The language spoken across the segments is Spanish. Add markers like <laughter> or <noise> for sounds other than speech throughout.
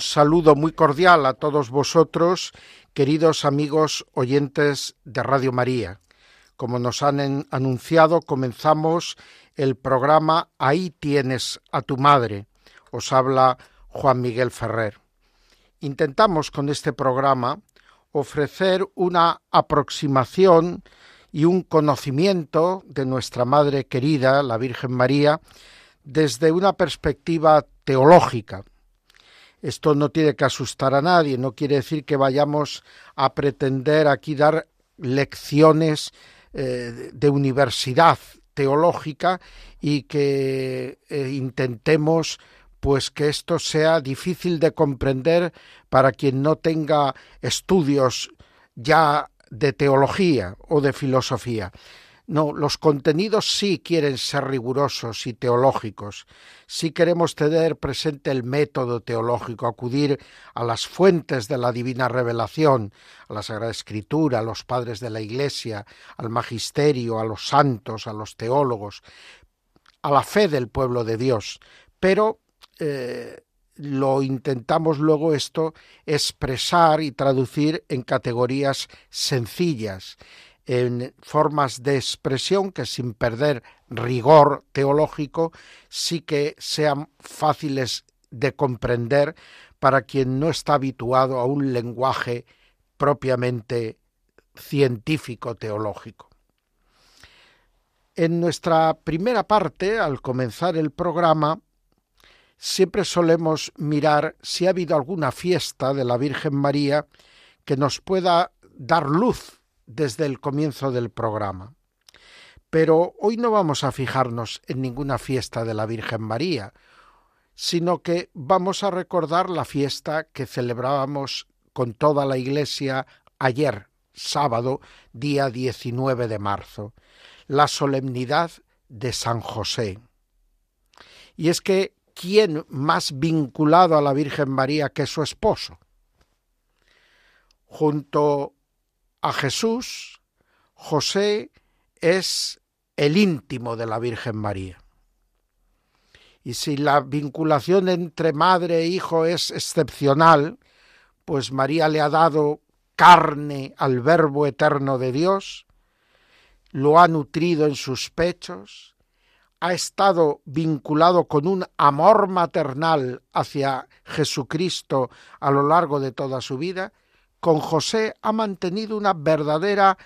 Un saludo muy cordial a todos vosotros, queridos amigos oyentes de Radio María. Como nos han anunciado, comenzamos el programa Ahí tienes a tu madre. Os habla Juan Miguel Ferrer. Intentamos con este programa ofrecer una aproximación y un conocimiento de nuestra Madre querida, la Virgen María, desde una perspectiva teológica. Esto no tiene que asustar a nadie, no quiere decir que vayamos a pretender aquí dar lecciones eh, de universidad teológica y que eh, intentemos pues que esto sea difícil de comprender para quien no tenga estudios ya de teología o de filosofía. No, los contenidos sí quieren ser rigurosos y teológicos. Sí queremos tener presente el método teológico, acudir a las fuentes de la divina revelación, a la Sagrada Escritura, a los padres de la Iglesia, al magisterio, a los santos, a los teólogos, a la fe del pueblo de Dios. Pero eh, lo intentamos luego esto expresar y traducir en categorías sencillas, en formas de expresión que sin perder rigor teológico sí que sean fáciles de comprender para quien no está habituado a un lenguaje propiamente científico teológico. En nuestra primera parte, al comenzar el programa, siempre solemos mirar si ha habido alguna fiesta de la Virgen María que nos pueda dar luz desde el comienzo del programa. Pero hoy no vamos a fijarnos en ninguna fiesta de la Virgen María, sino que vamos a recordar la fiesta que celebrábamos con toda la Iglesia ayer, sábado, día 19 de marzo, la solemnidad de San José. Y es que ¿quién más vinculado a la Virgen María que su esposo? Junto a Jesús, José es el íntimo de la Virgen María. Y si la vinculación entre madre e hijo es excepcional, pues María le ha dado carne al Verbo eterno de Dios, lo ha nutrido en sus pechos, ha estado vinculado con un amor maternal hacia Jesucristo a lo largo de toda su vida, con José ha mantenido una verdadera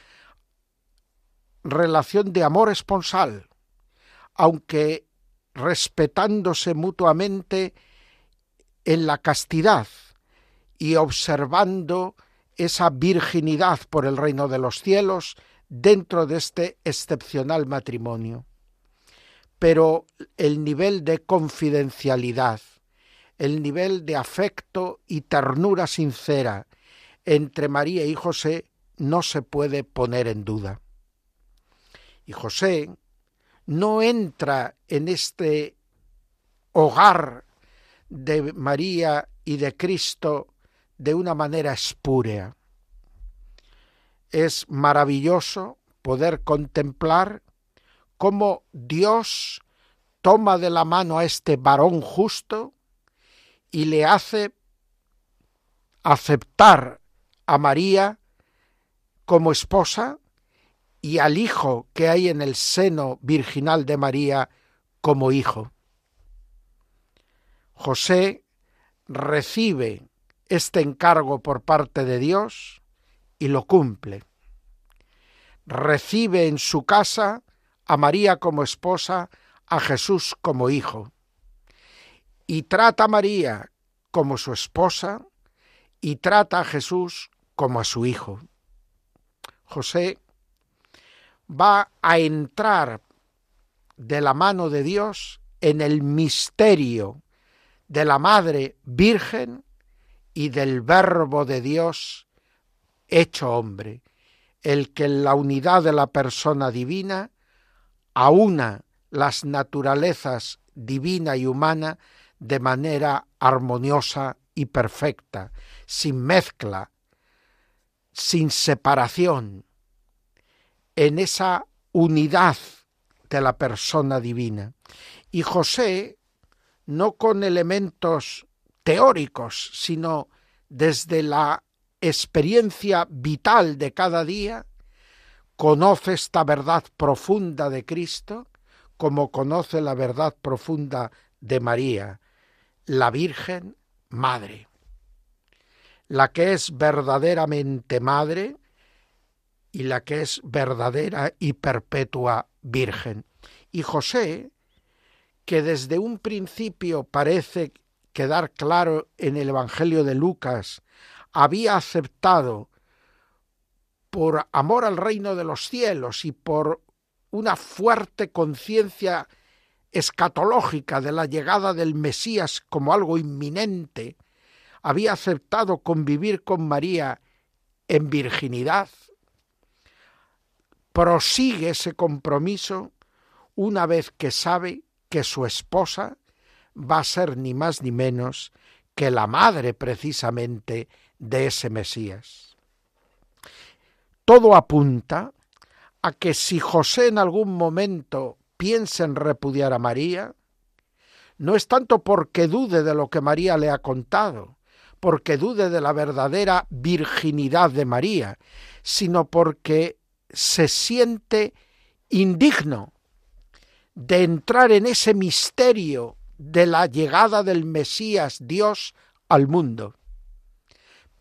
relación de amor esponsal, aunque respetándose mutuamente en la castidad y observando esa virginidad por el reino de los cielos dentro de este excepcional matrimonio. Pero el nivel de confidencialidad, el nivel de afecto y ternura sincera entre María y José no se puede poner en duda. Y José no entra en este hogar de María y de Cristo de una manera espúrea. Es maravilloso poder contemplar cómo Dios toma de la mano a este varón justo y le hace aceptar a María como esposa y al hijo que hay en el seno virginal de María como hijo. José recibe este encargo por parte de Dios y lo cumple. Recibe en su casa a María como esposa, a Jesús como hijo. Y trata a María como su esposa y trata a Jesús como a su hijo. José va a entrar de la mano de Dios en el misterio de la Madre Virgen y del Verbo de Dios hecho hombre, el que en la unidad de la persona divina aúna las naturalezas divina y humana de manera armoniosa y perfecta, sin mezcla, sin separación, en esa unidad de la persona divina. Y José, no con elementos teóricos, sino desde la experiencia vital de cada día, conoce esta verdad profunda de Cristo como conoce la verdad profunda de María, la Virgen Madre. La que es verdaderamente Madre y la que es verdadera y perpetua Virgen. Y José, que desde un principio parece quedar claro en el Evangelio de Lucas, había aceptado por amor al reino de los cielos y por una fuerte conciencia escatológica de la llegada del Mesías como algo inminente, había aceptado convivir con María en virginidad, prosigue ese compromiso una vez que sabe que su esposa va a ser ni más ni menos que la madre precisamente de ese Mesías. Todo apunta a que si José en algún momento piensa en repudiar a María, no es tanto porque dude de lo que María le ha contado, porque dude de la verdadera virginidad de María, sino porque se siente indigno de entrar en ese misterio de la llegada del Mesías Dios al mundo.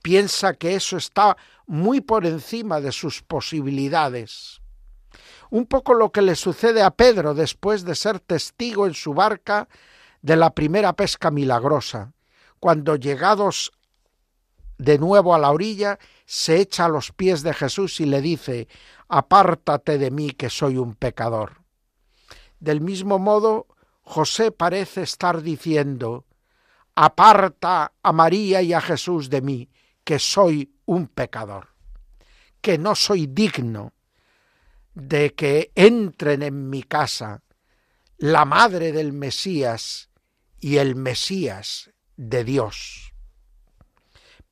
Piensa que eso está muy por encima de sus posibilidades. Un poco lo que le sucede a Pedro después de ser testigo en su barca de la primera pesca milagrosa, cuando llegados de nuevo a la orilla, se echa a los pies de Jesús y le dice, Apártate de mí que soy un pecador. Del mismo modo, José parece estar diciendo, aparta a María y a Jesús de mí, que soy un pecador, que no soy digno de que entren en mi casa la madre del Mesías y el Mesías de Dios.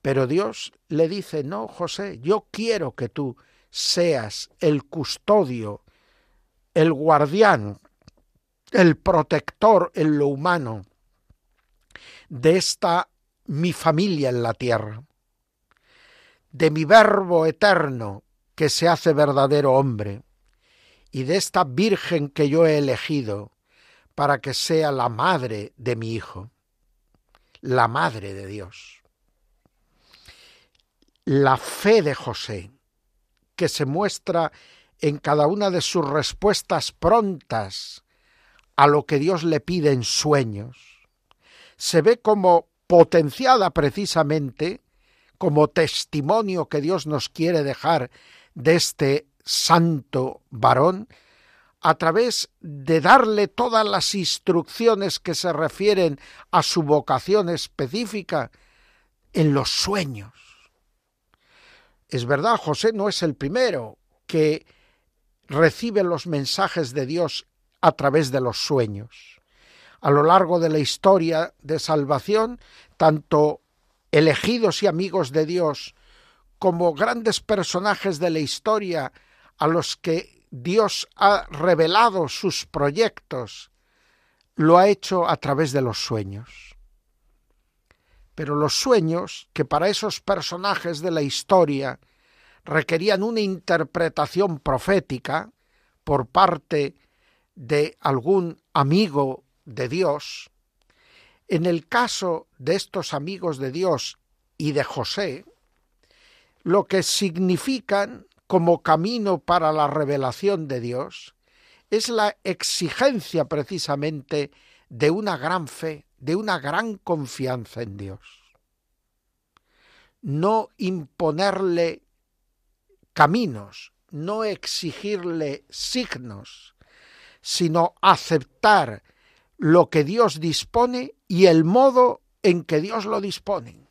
Pero Dios le dice, no, José, yo quiero que tú seas el custodio, el guardián el protector en lo humano de esta mi familia en la tierra, de mi verbo eterno que se hace verdadero hombre, y de esta Virgen que yo he elegido para que sea la madre de mi Hijo, la madre de Dios. La fe de José, que se muestra en cada una de sus respuestas prontas a lo que Dios le pide en sueños, se ve como potenciada precisamente como testimonio que Dios nos quiere dejar de este santo varón, a través de darle todas las instrucciones que se refieren a su vocación específica en los sueños. Es verdad, José no es el primero que recibe los mensajes de Dios a través de los sueños. A lo largo de la historia de salvación, tanto elegidos y amigos de Dios como grandes personajes de la historia a los que Dios ha revelado sus proyectos, lo ha hecho a través de los sueños. Pero los sueños, que para esos personajes de la historia requerían una interpretación profética por parte de algún amigo de Dios, en el caso de estos amigos de Dios y de José, lo que significan como camino para la revelación de Dios es la exigencia precisamente de una gran fe, de una gran confianza en Dios. No imponerle caminos, no exigirle signos, sino aceptar lo que Dios dispone y el modo en que Dios lo dispone.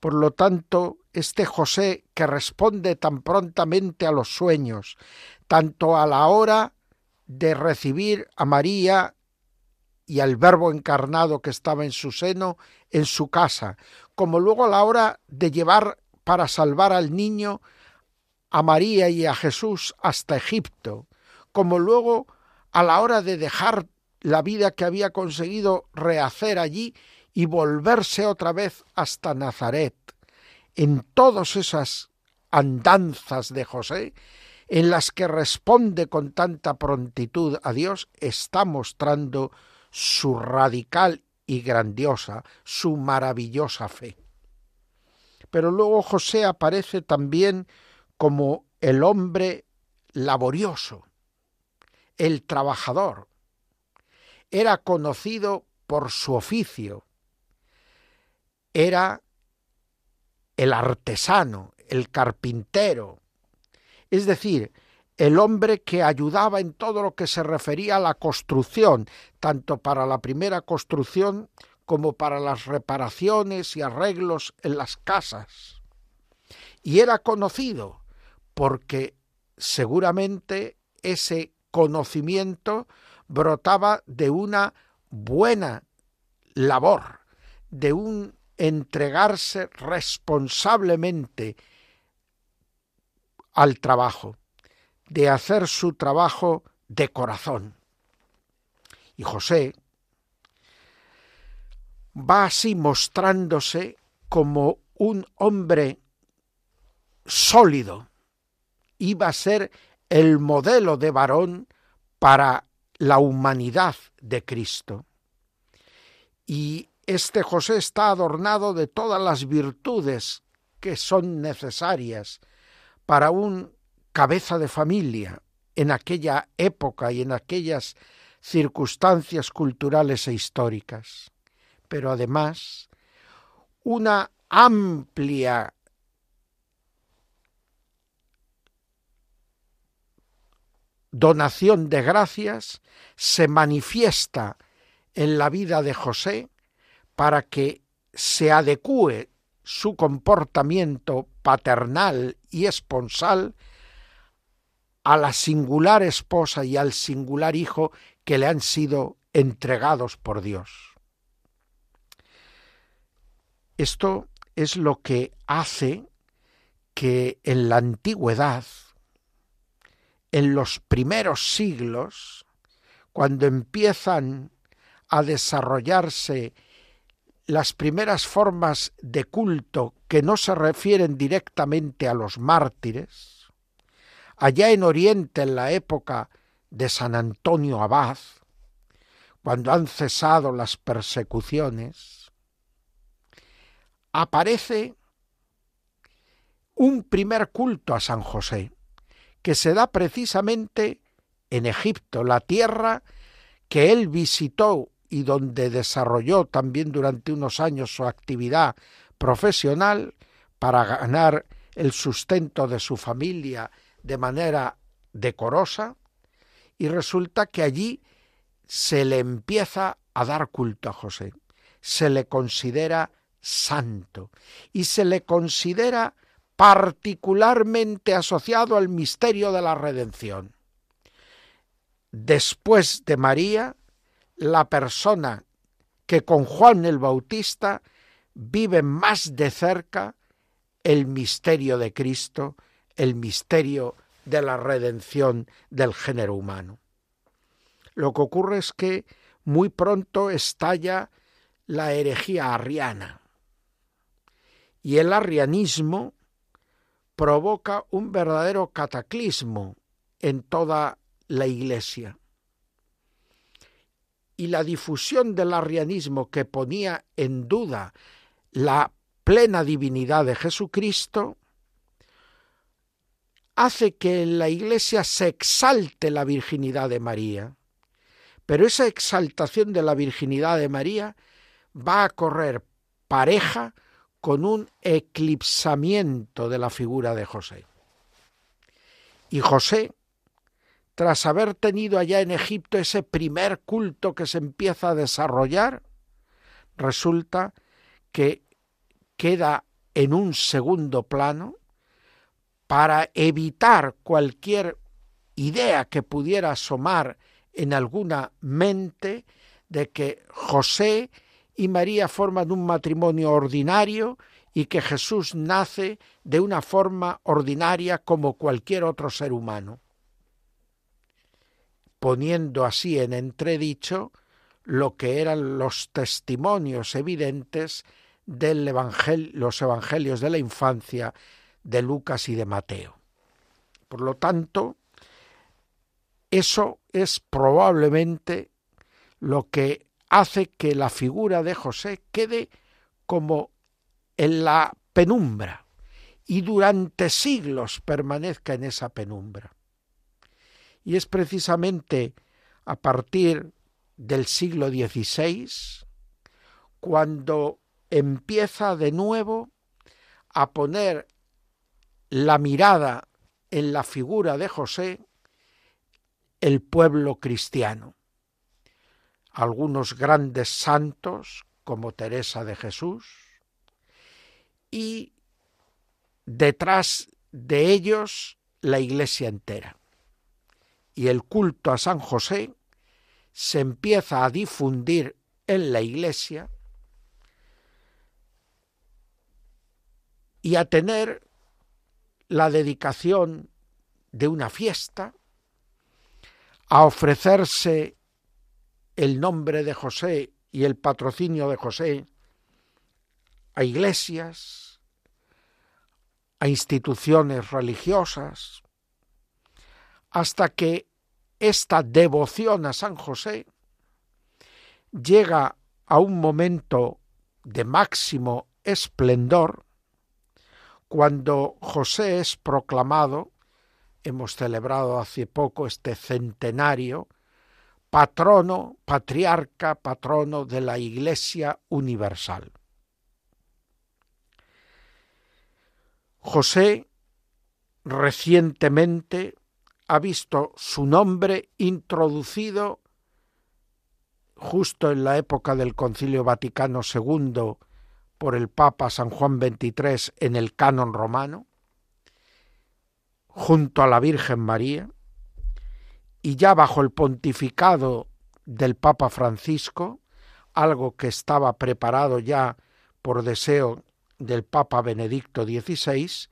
Por lo tanto, este José que responde tan prontamente a los sueños, tanto a la hora de recibir a María y al Verbo encarnado que estaba en su seno en su casa, como luego a la hora de llevar para salvar al niño a María y a Jesús hasta Egipto, como luego a la hora de dejar la vida que había conseguido rehacer allí y volverse otra vez hasta Nazaret. En todas esas andanzas de José, en las que responde con tanta prontitud a Dios, está mostrando su radical y grandiosa, su maravillosa fe. Pero luego José aparece también como el hombre laborioso, el trabajador. Era conocido por su oficio, era el artesano, el carpintero, es decir, el hombre que ayudaba en todo lo que se refería a la construcción, tanto para la primera construcción como para las reparaciones y arreglos en las casas. Y era conocido porque seguramente ese conocimiento brotaba de una buena labor, de un entregarse responsablemente al trabajo, de hacer su trabajo de corazón. Y José va así mostrándose como un hombre sólido, iba a ser el modelo de varón para la humanidad de Cristo. Y este José está adornado de todas las virtudes que son necesarias para un cabeza de familia en aquella época y en aquellas circunstancias culturales e históricas, pero además una amplia donación de gracias se manifiesta en la vida de José para que se adecúe su comportamiento paternal y esponsal a la singular esposa y al singular hijo que le han sido entregados por Dios. Esto es lo que hace que en la antigüedad en los primeros siglos, cuando empiezan a desarrollarse las primeras formas de culto que no se refieren directamente a los mártires, allá en Oriente en la época de San Antonio Abad, cuando han cesado las persecuciones, aparece un primer culto a San José que se da precisamente en Egipto, la tierra que él visitó y donde desarrolló también durante unos años su actividad profesional para ganar el sustento de su familia de manera decorosa, y resulta que allí se le empieza a dar culto a José, se le considera santo y se le considera particularmente asociado al misterio de la redención. Después de María, la persona que con Juan el Bautista vive más de cerca el misterio de Cristo, el misterio de la redención del género humano. Lo que ocurre es que muy pronto estalla la herejía arriana. Y el arrianismo provoca un verdadero cataclismo en toda la Iglesia. Y la difusión del arrianismo que ponía en duda la plena divinidad de Jesucristo hace que en la Iglesia se exalte la virginidad de María. Pero esa exaltación de la virginidad de María va a correr pareja con un eclipsamiento de la figura de José. Y José tras haber tenido allá en Egipto ese primer culto que se empieza a desarrollar, resulta que queda en un segundo plano para evitar cualquier idea que pudiera asomar en alguna mente de que José y María forman un matrimonio ordinario y que Jesús nace de una forma ordinaria como cualquier otro ser humano, poniendo así en entredicho lo que eran los testimonios evidentes de los evangelios de la infancia de Lucas y de Mateo. Por lo tanto, eso es probablemente lo que hace que la figura de José quede como en la penumbra y durante siglos permanezca en esa penumbra. Y es precisamente a partir del siglo XVI cuando empieza de nuevo a poner la mirada en la figura de José el pueblo cristiano. Algunos grandes santos como Teresa de Jesús y detrás de ellos la iglesia entera. Y el culto a San José se empieza a difundir en la iglesia y a tener la dedicación de una fiesta, a ofrecerse el nombre de José y el patrocinio de José a iglesias, a instituciones religiosas, hasta que esta devoción a San José llega a un momento de máximo esplendor cuando José es proclamado, hemos celebrado hace poco este centenario, patrono, patriarca, patrono de la Iglesia Universal. José recientemente ha visto su nombre introducido justo en la época del Concilio Vaticano II por el Papa San Juan XXIII en el canon romano, junto a la Virgen María, y ya bajo el pontificado del Papa Francisco, algo que estaba preparado ya por deseo del Papa Benedicto XVI,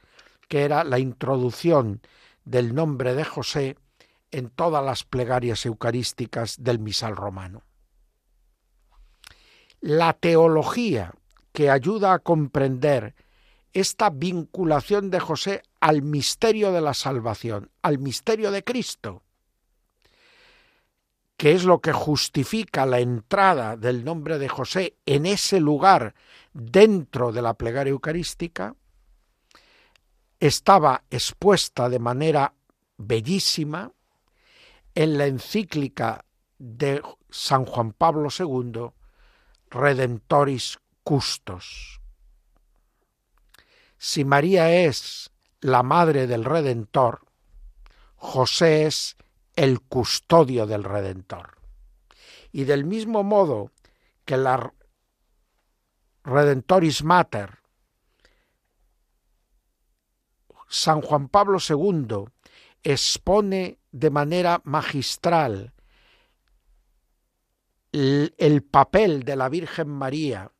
que era la introducción del nombre de José en todas las plegarias eucarísticas del misal romano. La teología que ayuda a comprender esta vinculación de José al misterio de la salvación, al misterio de Cristo, que es lo que justifica la entrada del nombre de José en ese lugar dentro de la plegaria eucarística, estaba expuesta de manera bellísima en la encíclica de San Juan Pablo II, Redentoris custos. Si María es la madre del Redentor, José es el custodio del Redentor. Y del mismo modo que la Redentoris Mater, San Juan Pablo II expone de manera magistral el, el papel de la Virgen María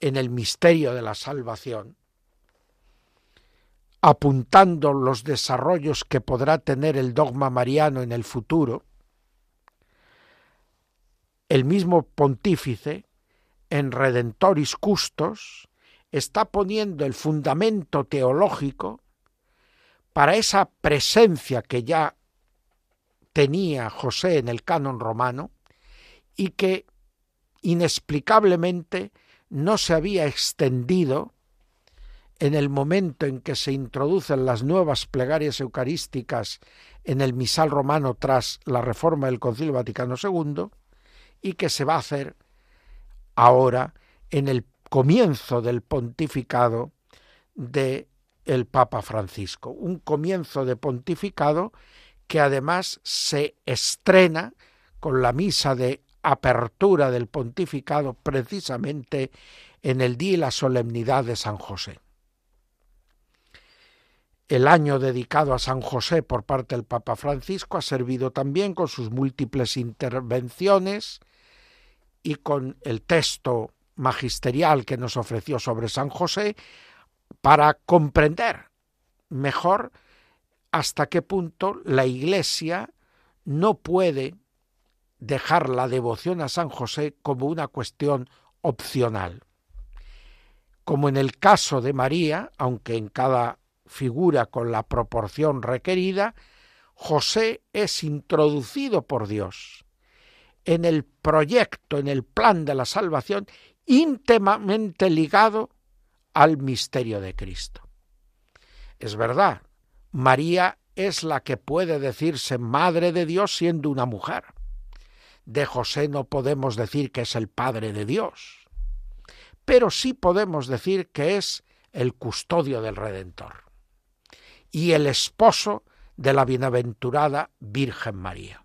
en el misterio de la salvación, apuntando los desarrollos que podrá tener el dogma mariano en el futuro, el mismo pontífice, en Redentoris Custos, está poniendo el fundamento teológico para esa presencia que ya tenía José en el canon romano y que inexplicablemente no se había extendido en el momento en que se introducen las nuevas plegarias eucarísticas en el misal romano tras la reforma del Concilio Vaticano II y que se va a hacer ahora en el comienzo del pontificado de el Papa Francisco, un comienzo de pontificado que además se estrena con la misa de apertura del pontificado precisamente en el día y la solemnidad de San José. El año dedicado a San José por parte del Papa Francisco ha servido también con sus múltiples intervenciones y con el texto magisterial que nos ofreció sobre San José para comprender mejor hasta qué punto la Iglesia no puede dejar la devoción a San José como una cuestión opcional. Como en el caso de María, aunque en cada figura con la proporción requerida, José es introducido por Dios en el proyecto, en el plan de la salvación, íntimamente ligado al misterio de Cristo. Es verdad, María es la que puede decirse madre de Dios siendo una mujer. De José no podemos decir que es el Padre de Dios, pero sí podemos decir que es el custodio del Redentor y el esposo de la bienaventurada Virgen María.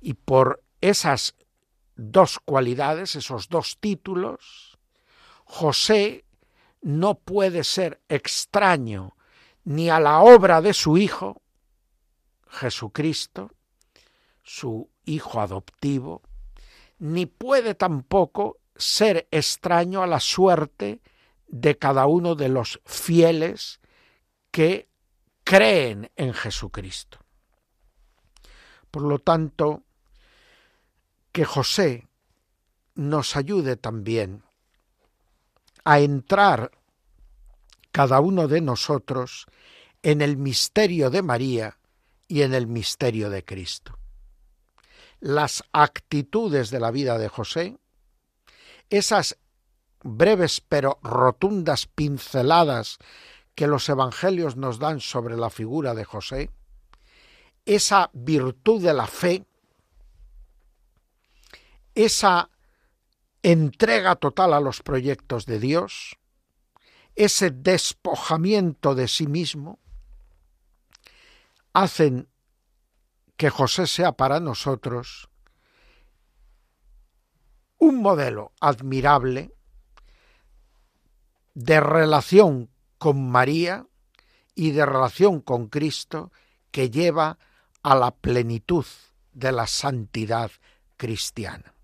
Y por esas dos cualidades, esos dos títulos, José no puede ser extraño ni a la obra de su Hijo, Jesucristo, su Hijo adoptivo, ni puede tampoco ser extraño a la suerte de cada uno de los fieles que creen en Jesucristo. Por lo tanto, que José nos ayude también a entrar cada uno de nosotros en el misterio de María y en el misterio de Cristo. Las actitudes de la vida de José, esas breves pero rotundas pinceladas que los evangelios nos dan sobre la figura de José, esa virtud de la fe, esa entrega total a los proyectos de Dios, ese despojamiento de sí mismo, hacen que José sea para nosotros un modelo admirable de relación con María y de relación con Cristo que lleva a la plenitud de la santidad cristiana.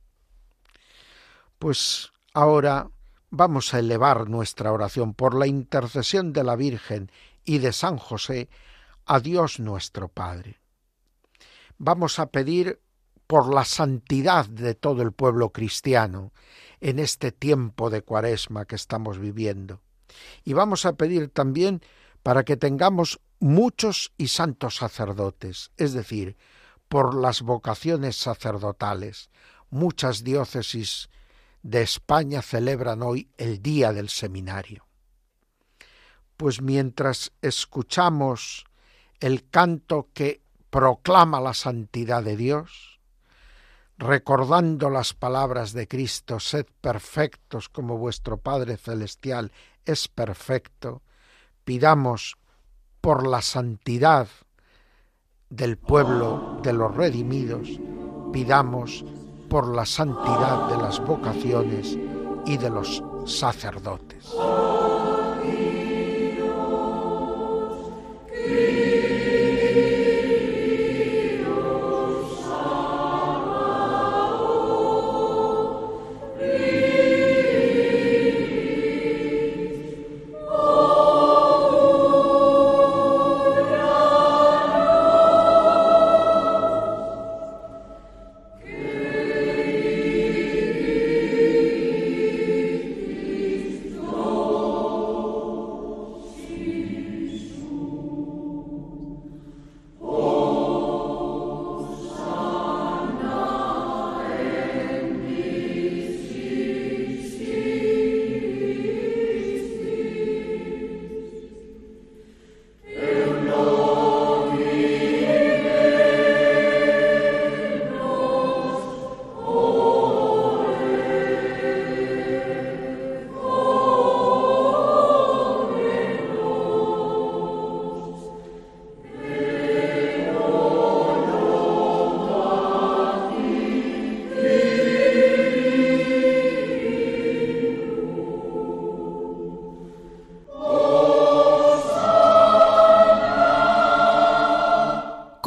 Pues ahora vamos a elevar nuestra oración por la intercesión de la Virgen y de San José a Dios nuestro Padre. Vamos a pedir por la santidad de todo el pueblo cristiano en este tiempo de cuaresma que estamos viviendo y vamos a pedir también para que tengamos muchos y santos sacerdotes, es decir, por las vocaciones sacerdotales. Muchas diócesis de España celebran hoy el Día del Seminario. Pues mientras escuchamos el canto que proclama la santidad de Dios, recordando las palabras de Cristo, sed perfectos como vuestro Padre Celestial es perfecto, pidamos por la santidad del pueblo de los redimidos, pidamos por la santidad de las vocaciones y de los sacerdotes.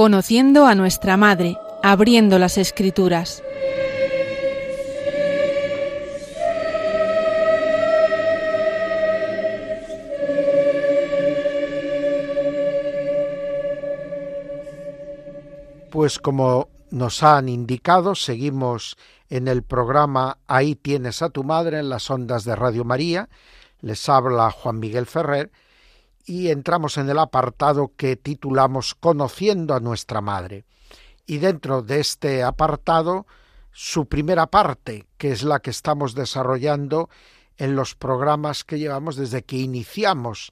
Conociendo a nuestra Madre, abriendo las Escrituras. Pues como nos han indicado, seguimos en el programa Ahí tienes a tu madre en las ondas de Radio María. Les habla Juan Miguel Ferrer y entramos en el apartado que titulamos Conociendo a nuestra madre. Y dentro de este apartado, su primera parte, que es la que estamos desarrollando en los programas que llevamos desde que iniciamos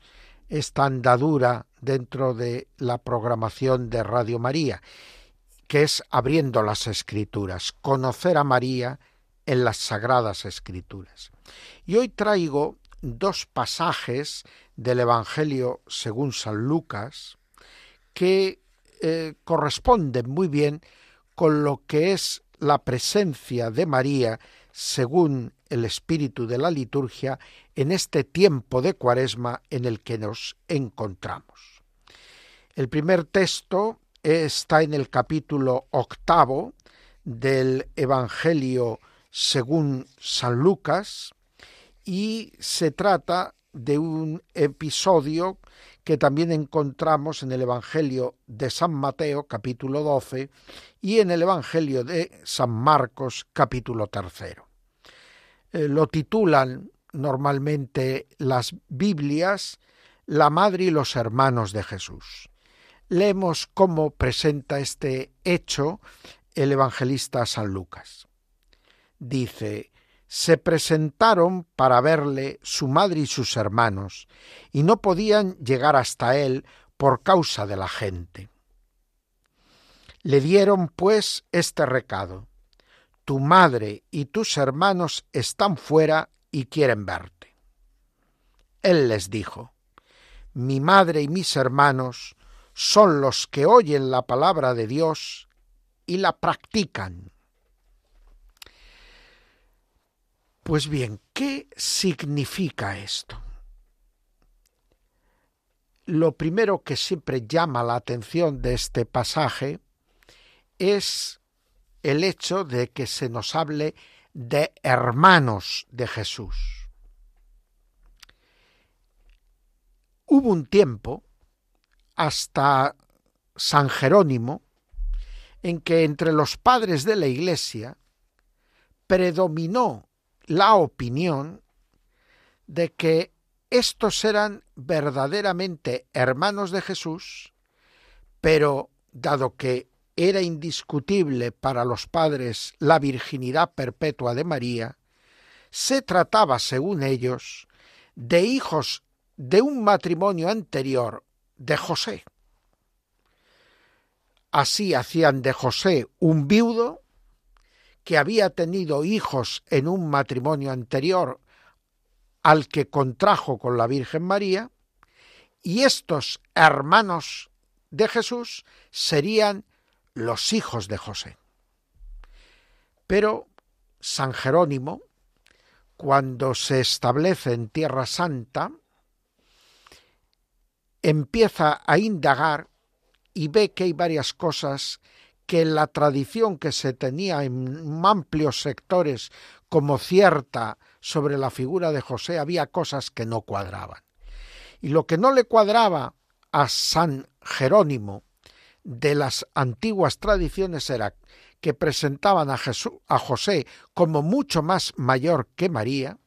esta andadura dentro de la programación de Radio María que es abriendo las escrituras, conocer a María en las sagradas escrituras. Y hoy traigo dos pasajes del Evangelio según San Lucas que eh, corresponden muy bien con lo que es la presencia de María según el espíritu de la liturgia en este tiempo de cuaresma en el que nos encontramos. El primer texto está en el capítulo octavo del Evangelio según San Lucas y se trata de un episodio que también encontramos en el Evangelio de San Mateo capítulo 12 y en el Evangelio de San Marcos capítulo tercero. Eh, lo titulan normalmente las Biblias La Madre y los Hermanos de Jesús. Leemos cómo presenta este hecho el evangelista San Lucas. Dice, se presentaron para verle su madre y sus hermanos, y no podían llegar hasta él por causa de la gente. Le dieron pues este recado, tu madre y tus hermanos están fuera y quieren verte. Él les dijo, mi madre y mis hermanos son los que oyen la palabra de Dios y la practican. Pues bien, ¿qué significa esto? Lo primero que siempre llama la atención de este pasaje es el hecho de que se nos hable de hermanos de Jesús. Hubo un tiempo hasta San Jerónimo, en que entre los padres de la Iglesia predominó la opinión de que estos eran verdaderamente hermanos de Jesús, pero dado que era indiscutible para los padres la virginidad perpetua de María, se trataba, según ellos, de hijos de un matrimonio anterior de José. Así hacían de José un viudo que había tenido hijos en un matrimonio anterior al que contrajo con la Virgen María, y estos hermanos de Jesús serían los hijos de José. Pero San Jerónimo, cuando se establece en Tierra Santa, empieza a indagar y ve que hay varias cosas que la tradición que se tenía en amplios sectores como cierta sobre la figura de José había cosas que no cuadraban. Y lo que no le cuadraba a San Jerónimo de las antiguas tradiciones era que presentaban a, Jesús, a José como mucho más mayor que María,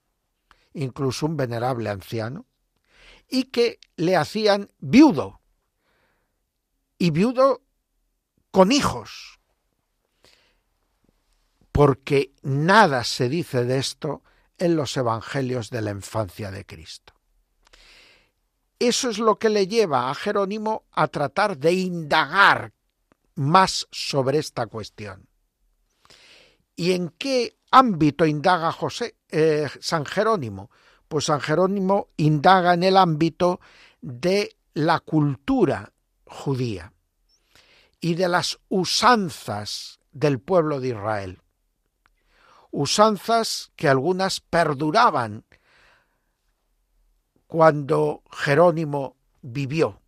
incluso un venerable anciano, y que le hacían viudo. Y viudo con hijos. Porque nada se dice de esto en los evangelios de la infancia de Cristo. Eso es lo que le lleva a Jerónimo a tratar de indagar más sobre esta cuestión. ¿Y en qué ámbito indaga José, eh, San Jerónimo? pues San Jerónimo indaga en el ámbito de la cultura judía y de las usanzas del pueblo de Israel. Usanzas que algunas perduraban cuando Jerónimo vivió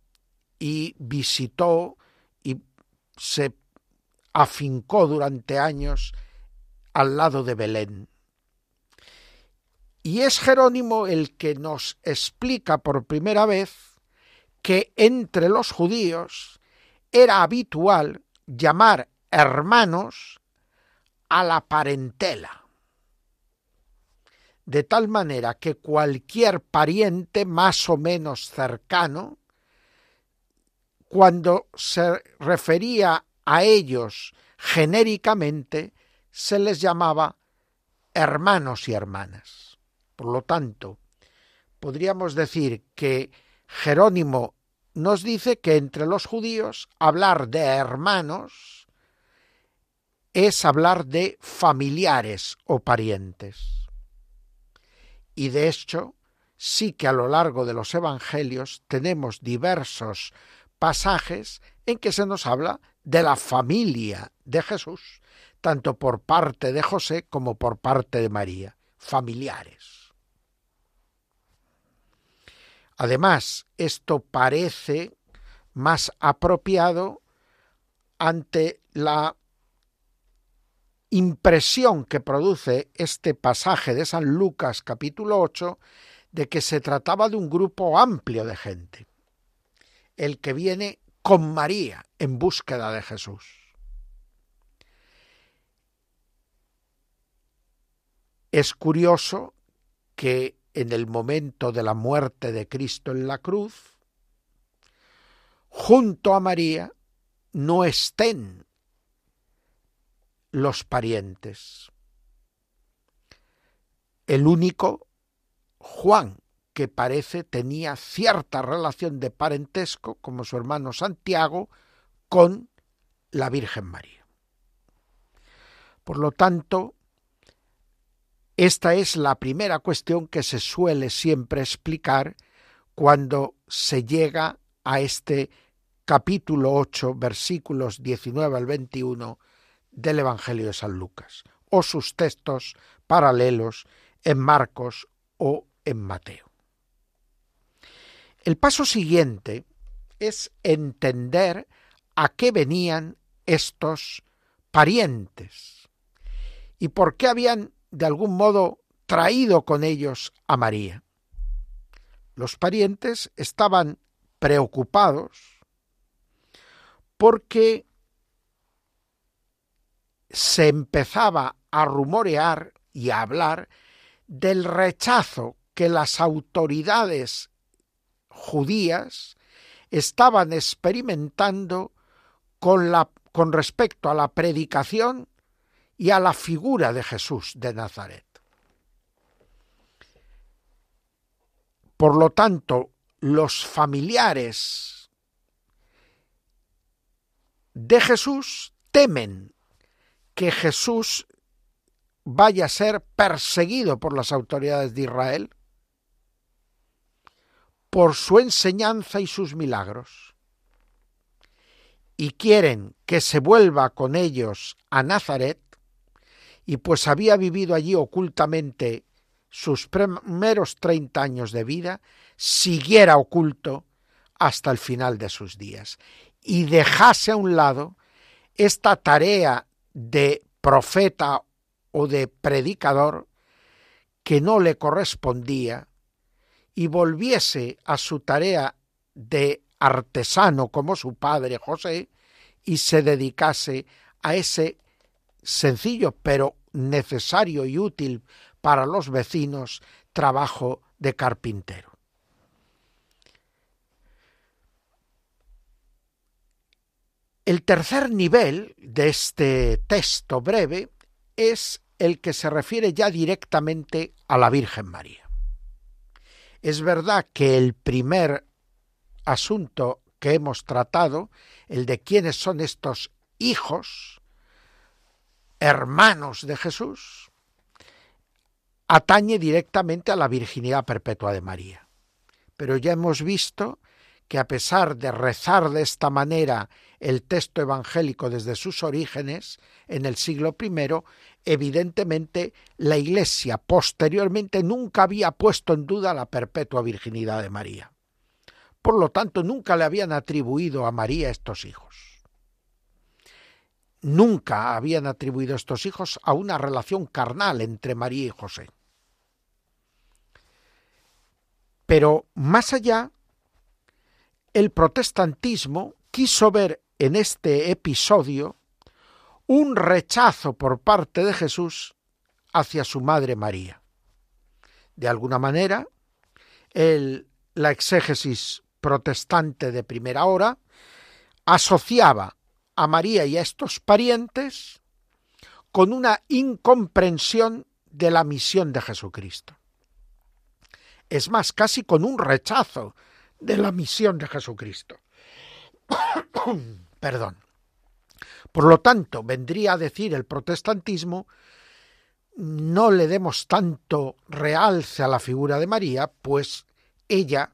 y visitó y se afincó durante años al lado de Belén. Y es Jerónimo el que nos explica por primera vez que entre los judíos era habitual llamar hermanos a la parentela, de tal manera que cualquier pariente más o menos cercano, cuando se refería a ellos genéricamente, se les llamaba hermanos y hermanas. Por lo tanto, podríamos decir que Jerónimo nos dice que entre los judíos hablar de hermanos es hablar de familiares o parientes. Y de hecho, sí que a lo largo de los evangelios tenemos diversos pasajes en que se nos habla de la familia de Jesús, tanto por parte de José como por parte de María, familiares. Además, esto parece más apropiado ante la impresión que produce este pasaje de San Lucas capítulo 8 de que se trataba de un grupo amplio de gente, el que viene con María en búsqueda de Jesús. Es curioso que en el momento de la muerte de Cristo en la cruz, junto a María no estén los parientes. El único, Juan, que parece tenía cierta relación de parentesco, como su hermano Santiago, con la Virgen María. Por lo tanto, esta es la primera cuestión que se suele siempre explicar cuando se llega a este capítulo 8, versículos 19 al 21 del Evangelio de San Lucas, o sus textos paralelos en Marcos o en Mateo. El paso siguiente es entender a qué venían estos parientes y por qué habían de algún modo traído con ellos a María. Los parientes estaban preocupados porque se empezaba a rumorear y a hablar del rechazo que las autoridades judías estaban experimentando con, la, con respecto a la predicación y a la figura de Jesús de Nazaret. Por lo tanto, los familiares de Jesús temen que Jesús vaya a ser perseguido por las autoridades de Israel por su enseñanza y sus milagros. Y quieren que se vuelva con ellos a Nazaret, y pues había vivido allí ocultamente sus primeros treinta años de vida, siguiera oculto hasta el final de sus días, y dejase a un lado esta tarea de profeta o de predicador que no le correspondía y volviese a su tarea de artesano como su padre José y se dedicase a ese sencillo pero necesario y útil para los vecinos trabajo de carpintero. El tercer nivel de este texto breve es el que se refiere ya directamente a la Virgen María. Es verdad que el primer asunto que hemos tratado, el de quiénes son estos hijos, hermanos de Jesús, atañe directamente a la virginidad perpetua de María. Pero ya hemos visto que a pesar de rezar de esta manera el texto evangélico desde sus orígenes, en el siglo I, evidentemente la Iglesia posteriormente nunca había puesto en duda la perpetua virginidad de María. Por lo tanto, nunca le habían atribuido a María estos hijos. Nunca habían atribuido estos hijos a una relación carnal entre María y José. Pero más allá, el protestantismo quiso ver en este episodio un rechazo por parte de Jesús hacia su madre María. De alguna manera, el, la exégesis protestante de primera hora asociaba a María y a estos parientes con una incomprensión de la misión de Jesucristo. Es más, casi con un rechazo de la misión de Jesucristo. <coughs> Perdón. Por lo tanto, vendría a decir el protestantismo, no le demos tanto realce a la figura de María, pues ella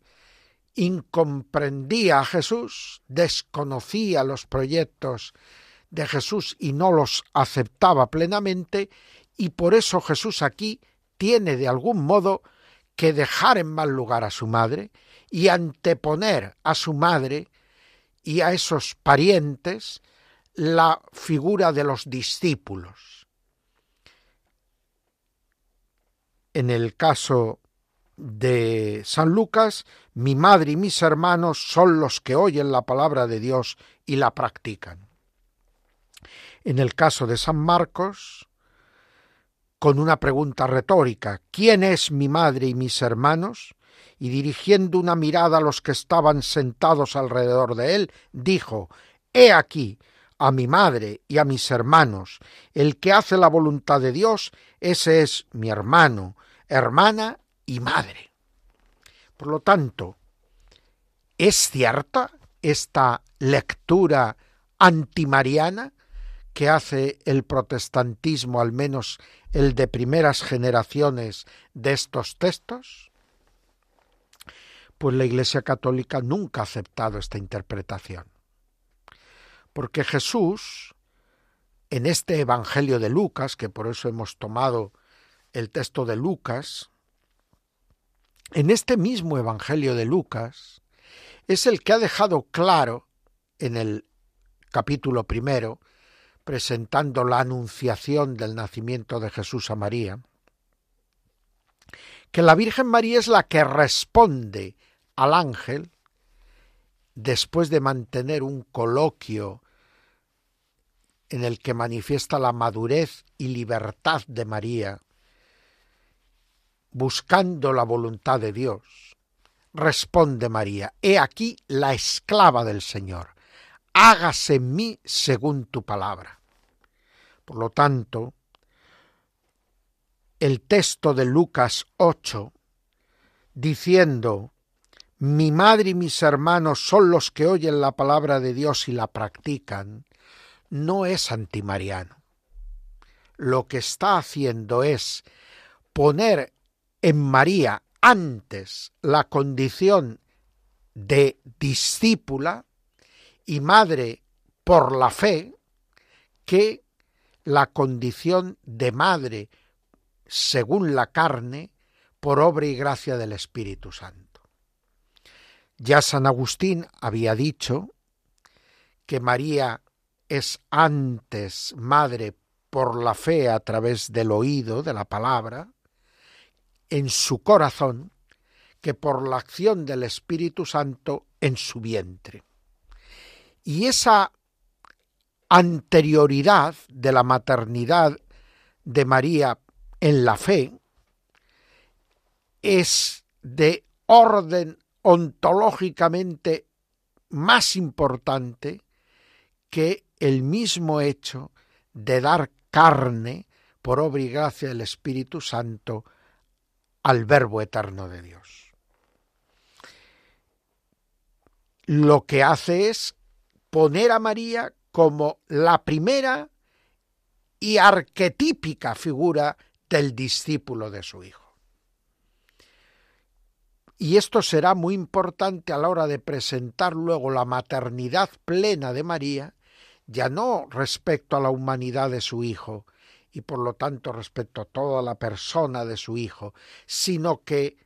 incomprendía a Jesús, desconocía los proyectos de Jesús y no los aceptaba plenamente, y por eso Jesús aquí tiene de algún modo que dejar en mal lugar a su madre y anteponer a su madre y a esos parientes la figura de los discípulos. En el caso de San Lucas, mi madre y mis hermanos son los que oyen la palabra de Dios y la practican. En el caso de San Marcos, con una pregunta retórica, ¿quién es mi madre y mis hermanos? y dirigiendo una mirada a los que estaban sentados alrededor de él, dijo, He aquí a mi madre y a mis hermanos, el que hace la voluntad de Dios, ese es mi hermano, hermana y madre. Por lo tanto, ¿es cierta esta lectura antimariana que hace el protestantismo, al menos el de primeras generaciones de estos textos? Pues la Iglesia Católica nunca ha aceptado esta interpretación. Porque Jesús, en este Evangelio de Lucas, que por eso hemos tomado el texto de Lucas, en este mismo Evangelio de Lucas, es el que ha dejado claro en el capítulo primero, presentando la anunciación del nacimiento de Jesús a María, que la Virgen María es la que responde al ángel, después de mantener un coloquio en el que manifiesta la madurez y libertad de María, buscando la voluntad de Dios, responde María, He aquí la esclava del Señor, hágase en mí según tu palabra. Por lo tanto, el texto de Lucas 8, diciendo, Mi madre y mis hermanos son los que oyen la palabra de Dios y la practican, no es antimariano. Lo que está haciendo es poner en María antes la condición de discípula y madre por la fe que la condición de madre según la carne por obra y gracia del Espíritu Santo. Ya San Agustín había dicho que María es antes madre por la fe a través del oído de la palabra, en su corazón, que por la acción del Espíritu Santo en su vientre. Y esa anterioridad de la maternidad de María en la fe es de orden ontológicamente más importante que el mismo hecho de dar carne por obra y gracia del Espíritu Santo al Verbo eterno de Dios. Lo que hace es poner a María como la primera y arquetípica figura del discípulo de su Hijo. Y esto será muy importante a la hora de presentar luego la maternidad plena de María, ya no respecto a la humanidad de su Hijo, y por lo tanto respecto a toda la persona de su Hijo, sino que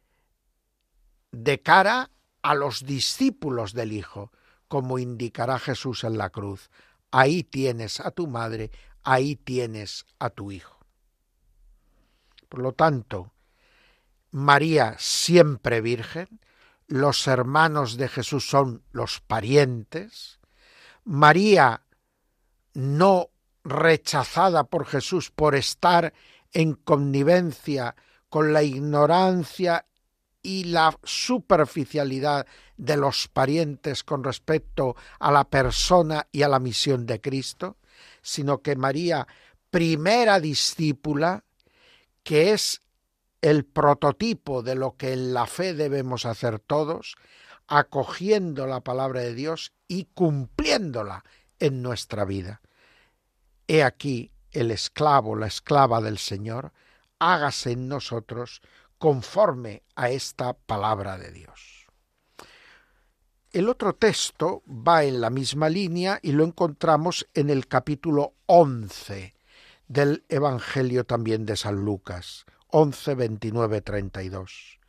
de cara a los discípulos del Hijo, como indicará Jesús en la cruz, ahí tienes a tu madre, ahí tienes a tu hijo. Por lo tanto, María siempre virgen, los hermanos de Jesús son los parientes, María no rechazada por Jesús por estar en connivencia con la ignorancia y la superficialidad de los parientes con respecto a la persona y a la misión de Cristo, sino que María, primera discípula, que es el prototipo de lo que en la fe debemos hacer todos, acogiendo la palabra de Dios y cumpliéndola en nuestra vida. He aquí el esclavo, la esclava del Señor, hágase en nosotros conforme a esta palabra de Dios. El otro texto va en la misma línea y lo encontramos en el capítulo 11 del Evangelio también de San Lucas, 11, 29, 32.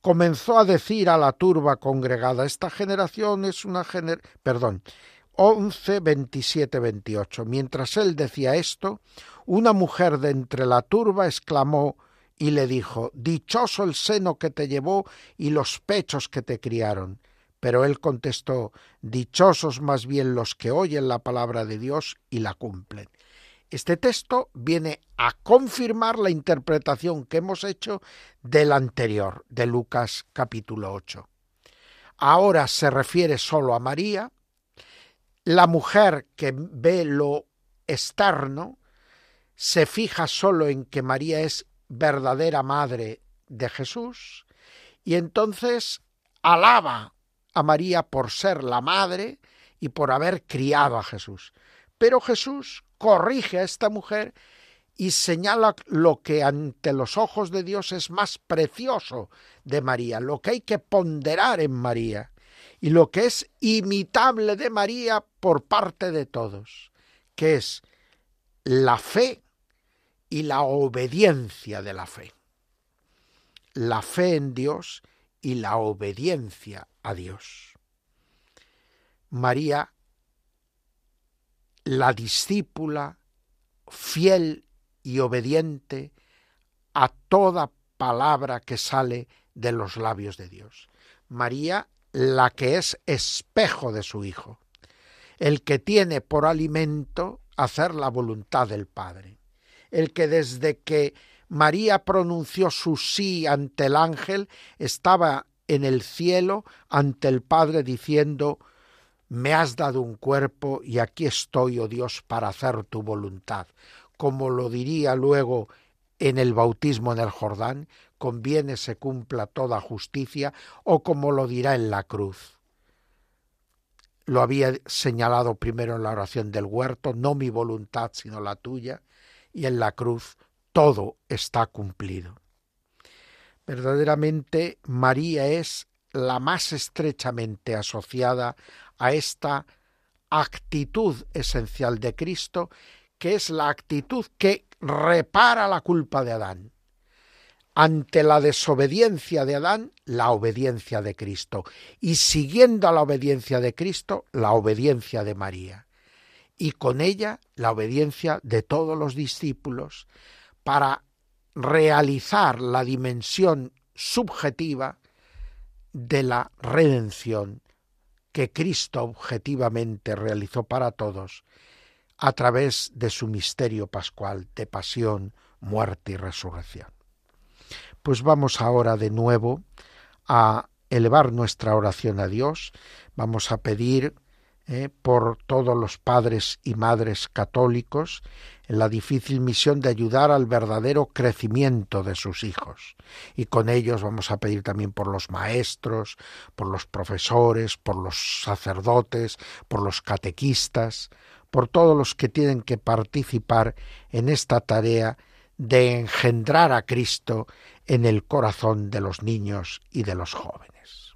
Comenzó a decir a la turba congregada, esta generación es una generación, perdón, 11, 27, 28. Mientras él decía esto, una mujer de entre la turba exclamó y le dijo, Dichoso el seno que te llevó y los pechos que te criaron. Pero él contestó, Dichosos más bien los que oyen la palabra de Dios y la cumplen. Este texto viene a confirmar la interpretación que hemos hecho del anterior, de Lucas capítulo 8. Ahora se refiere solo a María, la mujer que ve lo externo se fija solo en que María es verdadera madre de Jesús y entonces alaba a María por ser la madre y por haber criado a Jesús. Pero Jesús corrige a esta mujer y señala lo que ante los ojos de Dios es más precioso de María, lo que hay que ponderar en María y lo que es imitable de María por parte de todos, que es la fe y la obediencia de la fe. La fe en Dios y la obediencia a Dios. María, la discípula fiel y obediente a toda palabra que sale de los labios de Dios. María la que es espejo de su Hijo, el que tiene por alimento hacer la voluntad del Padre, el que desde que María pronunció su sí ante el ángel estaba en el cielo ante el Padre diciendo me has dado un cuerpo y aquí estoy, oh Dios, para hacer tu voluntad, como lo diría luego en el bautismo en el Jordán, conviene se cumpla toda justicia, o como lo dirá en la cruz. Lo había señalado primero en la oración del huerto, no mi voluntad sino la tuya, y en la cruz todo está cumplido. Verdaderamente María es la más estrechamente asociada a esta actitud esencial de Cristo, que es la actitud que repara la culpa de Adán. Ante la desobediencia de Adán, la obediencia de Cristo. Y siguiendo a la obediencia de Cristo, la obediencia de María. Y con ella, la obediencia de todos los discípulos para realizar la dimensión subjetiva de la redención que Cristo objetivamente realizó para todos a través de su misterio pascual de pasión, muerte y resurrección. Pues vamos ahora de nuevo a elevar nuestra oración a Dios, vamos a pedir eh, por todos los padres y madres católicos en la difícil misión de ayudar al verdadero crecimiento de sus hijos. Y con ellos vamos a pedir también por los maestros, por los profesores, por los sacerdotes, por los catequistas, por todos los que tienen que participar en esta tarea de engendrar a Cristo en el corazón de los niños y de los jóvenes.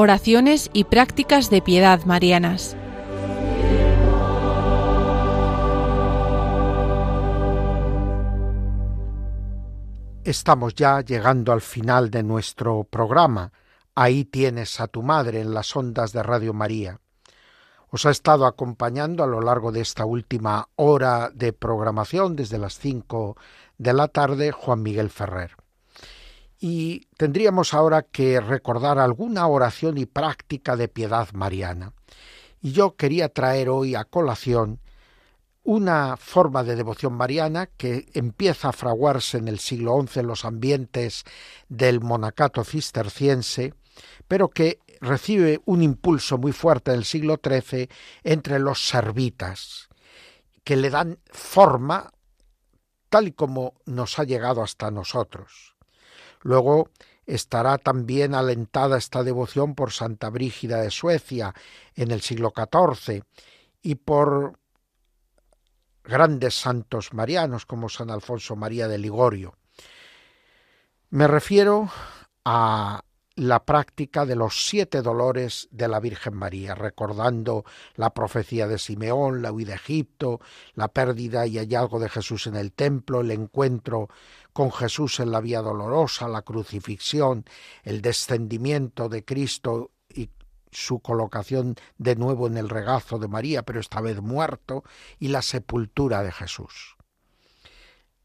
Oraciones y prácticas de piedad marianas. Estamos ya llegando al final de nuestro programa. Ahí tienes a tu madre en las ondas de Radio María. Os ha estado acompañando a lo largo de esta última hora de programación desde las cinco de la tarde Juan Miguel Ferrer. Y tendríamos ahora que recordar alguna oración y práctica de piedad mariana. Y yo quería traer hoy a colación una forma de devoción mariana que empieza a fraguarse en el siglo XI en los ambientes del monacato cisterciense, pero que recibe un impulso muy fuerte en el siglo XIII entre los servitas, que le dan forma tal y como nos ha llegado hasta nosotros. Luego estará también alentada esta devoción por Santa Brígida de Suecia en el siglo XIV y por grandes santos marianos como San Alfonso María de Ligorio. Me refiero a la práctica de los siete dolores de la Virgen María, recordando la profecía de Simeón, la huida de Egipto, la pérdida y hallazgo de Jesús en el templo, el encuentro con Jesús en la vía dolorosa, la crucifixión, el descendimiento de Cristo y su colocación de nuevo en el regazo de María, pero esta vez muerto, y la sepultura de Jesús.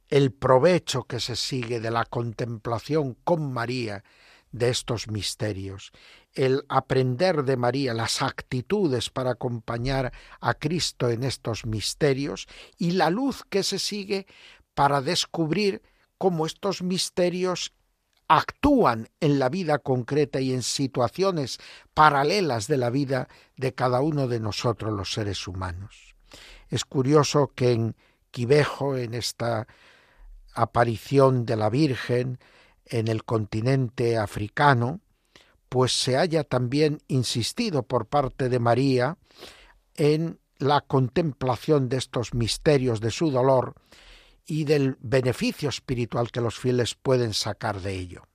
El provecho que se sigue de la contemplación con María de estos misterios, el aprender de María las actitudes para acompañar a Cristo en estos misterios y la luz que se sigue para descubrir cómo estos misterios actúan en la vida concreta y en situaciones paralelas de la vida de cada uno de nosotros los seres humanos. Es curioso que en Quivejo, en esta aparición de la Virgen, en el continente africano, pues se haya también insistido por parte de María en la contemplación de estos misterios de su dolor y del beneficio espiritual que los fieles pueden sacar de ello.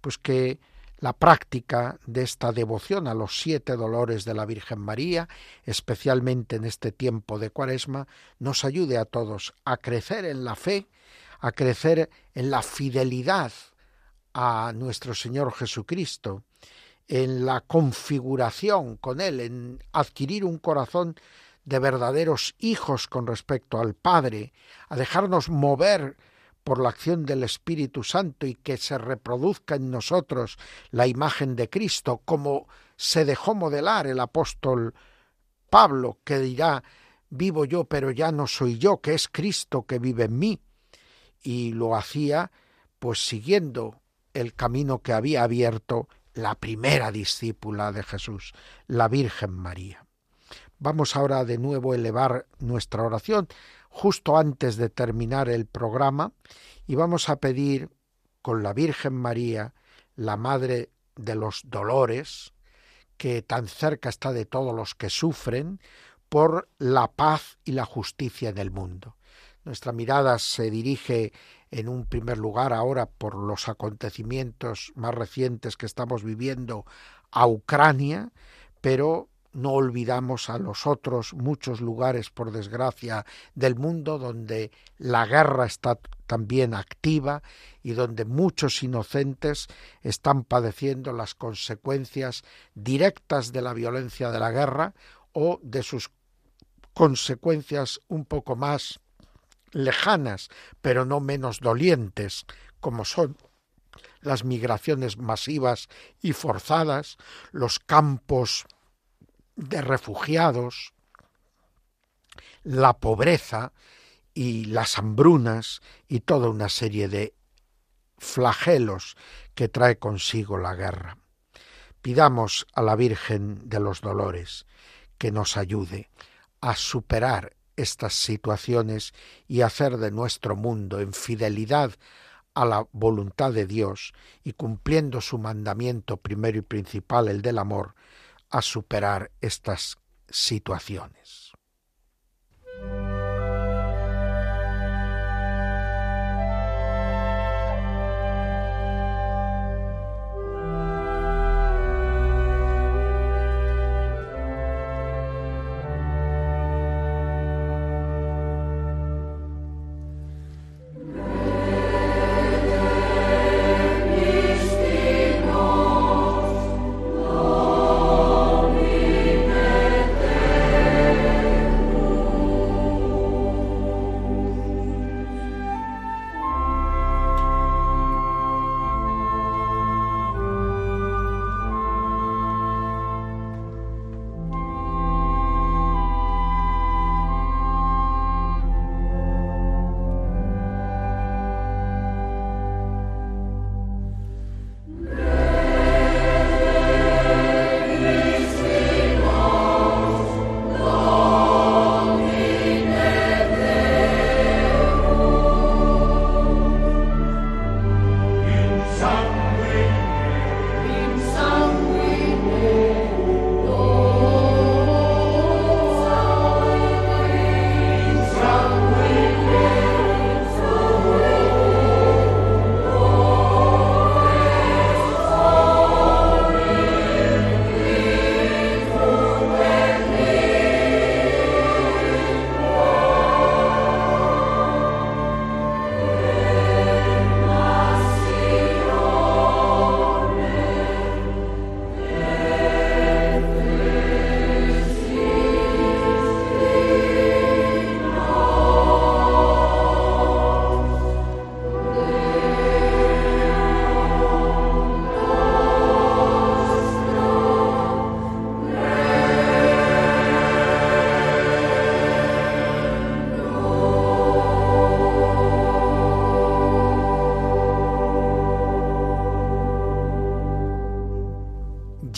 Pues que la práctica de esta devoción a los siete dolores de la Virgen María, especialmente en este tiempo de Cuaresma, nos ayude a todos a crecer en la fe a crecer en la fidelidad a nuestro Señor Jesucristo, en la configuración con Él, en adquirir un corazón de verdaderos hijos con respecto al Padre, a dejarnos mover por la acción del Espíritu Santo y que se reproduzca en nosotros la imagen de Cristo, como se dejó modelar el apóstol Pablo, que dirá, vivo yo, pero ya no soy yo, que es Cristo que vive en mí y lo hacía pues siguiendo el camino que había abierto la primera discípula de Jesús, la Virgen María. Vamos ahora de nuevo a elevar nuestra oración justo antes de terminar el programa y vamos a pedir con la Virgen María, la Madre de los Dolores, que tan cerca está de todos los que sufren, por la paz y la justicia en el mundo. Nuestra mirada se dirige en un primer lugar ahora por los acontecimientos más recientes que estamos viviendo a Ucrania, pero no olvidamos a los otros muchos lugares, por desgracia, del mundo donde la guerra está también activa y donde muchos inocentes están padeciendo las consecuencias directas de la violencia de la guerra o de sus consecuencias un poco más lejanas, pero no menos dolientes, como son las migraciones masivas y forzadas, los campos de refugiados, la pobreza y las hambrunas y toda una serie de flagelos que trae consigo la guerra. Pidamos a la Virgen de los Dolores que nos ayude a superar estas situaciones y hacer de nuestro mundo en fidelidad a la voluntad de Dios y cumpliendo su mandamiento primero y principal, el del amor, a superar estas situaciones.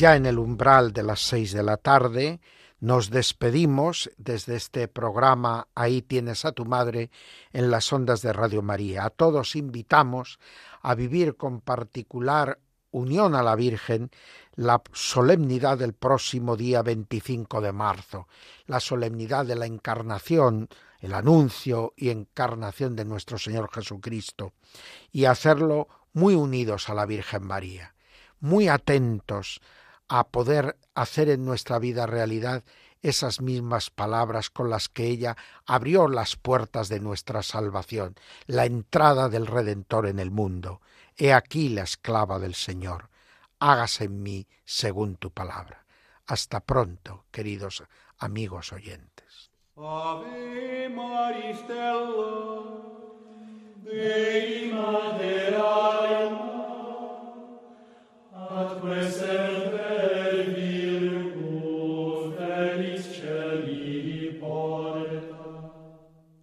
Ya en el umbral de las seis de la tarde nos despedimos desde este programa Ahí tienes a tu madre en las ondas de Radio María. A todos invitamos a vivir con particular unión a la Virgen la solemnidad del próximo día 25 de marzo, la solemnidad de la encarnación, el anuncio y encarnación de nuestro Señor Jesucristo, y hacerlo muy unidos a la Virgen María, muy atentos a poder hacer en nuestra vida realidad esas mismas palabras con las que ella abrió las puertas de nuestra salvación, la entrada del Redentor en el mundo. He aquí la esclava del Señor. Hágase en mí según tu palabra. Hasta pronto, queridos amigos oyentes.